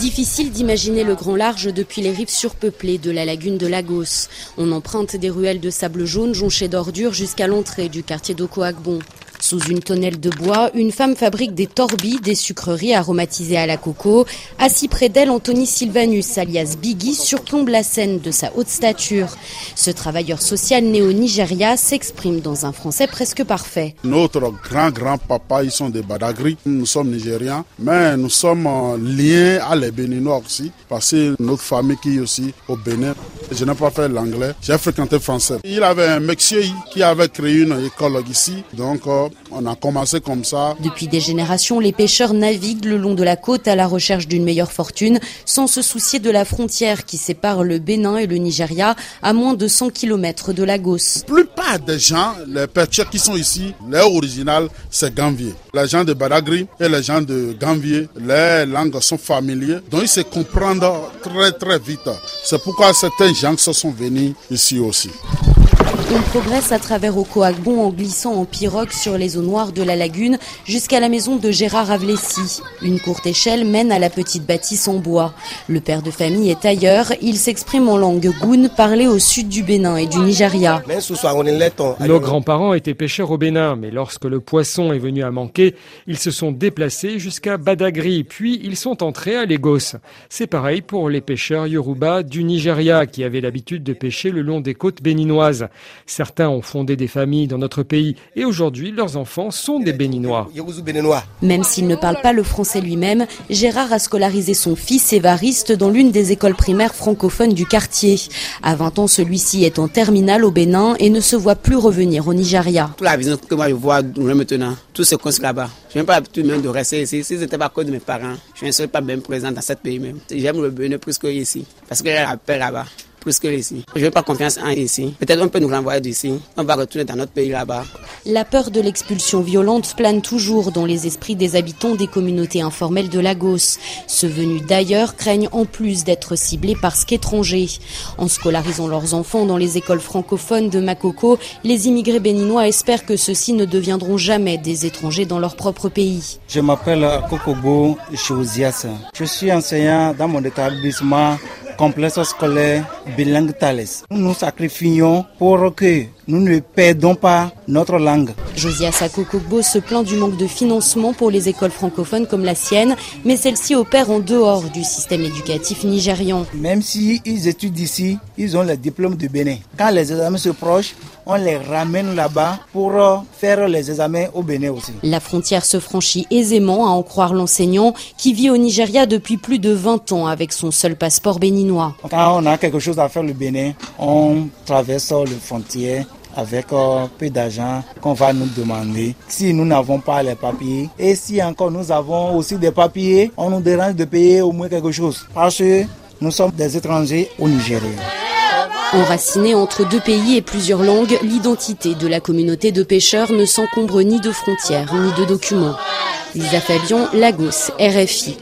Difficile d'imaginer le grand large depuis les rives surpeuplées de la lagune de Lagos. On emprunte des ruelles de sable jaune jonchées d'ordures jusqu'à l'entrée du quartier d'Okoagbon. Sous une tonnelle de bois, une femme fabrique des torbis, des sucreries aromatisées à la coco. Assis près d'elle, Anthony Sylvanus, alias Biggie, surplombe la scène de sa haute stature. Ce travailleur social né au Nigeria s'exprime dans un français presque parfait. Notre grand-grand-papa, ils sont des Badagri. Nous sommes nigériens, mais nous sommes liés à les Béninois aussi, parce que notre famille qui est aussi au Bénin. Je n'ai pas fait l'anglais, j'ai fréquenté français. Il avait un monsieur qui avait créé une école ici, donc euh, on a commencé comme ça. Depuis des générations, les pêcheurs naviguent le long de la côte à la recherche d'une meilleure fortune, sans se soucier de la frontière qui sépare le Bénin et le Nigeria à moins de 100 km de Lagos. La des gens, les pêcheurs qui sont ici, leur original, c'est Gambier. Les gens de Badagri et les gens de Gambier, les langues sont familiers, donc ils se comprennent très très vite. C'est pourquoi certains gens se sont venus ici aussi. On progresse à travers Okoagbon en glissant en pirogue sur les eaux noires de la lagune jusqu'à la maison de Gérard Avlessi. Une courte échelle mène à la petite bâtisse en bois. Le père de famille est ailleurs. Il s'exprime en langue goune parlée au sud du Bénin et du Nigeria. Nos grands-parents étaient pêcheurs au Bénin, mais lorsque le poisson est venu à manquer, ils se sont déplacés jusqu'à Badagry, puis ils sont entrés à Lagos. C'est pareil pour les pêcheurs Yoruba du Nigeria qui avaient l'habitude de pêcher le long des côtes béninoises. Certains ont fondé des familles dans notre pays et aujourd'hui leurs enfants sont des Béninois. Même s'il ne parle pas le français lui-même, Gérard a scolarisé son fils Évariste dans l'une des écoles primaires francophones du quartier. À 20 ans, celui-ci est en terminale au Bénin et ne se voit plus revenir au Nigeria. Toute la vision que moi je vois maintenant, tout se construit là-bas. Je n'ai pas l'habitude même de rester ici. Si ce n'était pas à cause de mes parents, je ne serais pas même présent dans ce pays même. J'aime le Bénin plus que ici, parce qu'il y a la paix là-bas plus que ici. Je n'ai pas confiance en ici. Peut-être on peut nous renvoyer d'ici. On va retourner dans notre pays là-bas. La peur de l'expulsion violente plane toujours dans les esprits des habitants des communautés informelles de Lagos. Ceux venus d'ailleurs craignent en plus d'être ciblés parce qu'étrangers. En scolarisant leurs enfants dans les écoles francophones de Makoko, les immigrés béninois espèrent que ceux-ci ne deviendront jamais des étrangers dans leur propre pays. Je m'appelle Kokobo Chouzias. Je suis enseignant dans mon établissement complexe scolaire bilingue Thales. Nous nous sacrifions pour que nous ne perdons pas notre langue. Josias Sakokogbo se plaint du manque de financement pour les écoles francophones comme la sienne, mais celle-ci opère en dehors du système éducatif nigérian. Même s'ils ils étudient ici, ils ont le diplôme de Bénin. Quand les examens se proches, on les ramène là-bas pour faire les examens au Bénin aussi. La frontière se franchit aisément, à en croire l'enseignant, qui vit au Nigeria depuis plus de 20 ans avec son seul passeport béninois. Quand on a quelque chose à faire au Bénin, on traverse les frontières avec un peu d'argent qu'on va nous demander si nous n'avons pas les papiers. Et si encore nous avons aussi des papiers, on nous dérange de payer au moins quelque chose. Parce que nous sommes des étrangers au Nigeria. Enracinée entre deux pays et plusieurs langues, l'identité de la communauté de pêcheurs ne s'encombre ni de frontières ni de documents. Lisa Fabian, Lagos, RFI.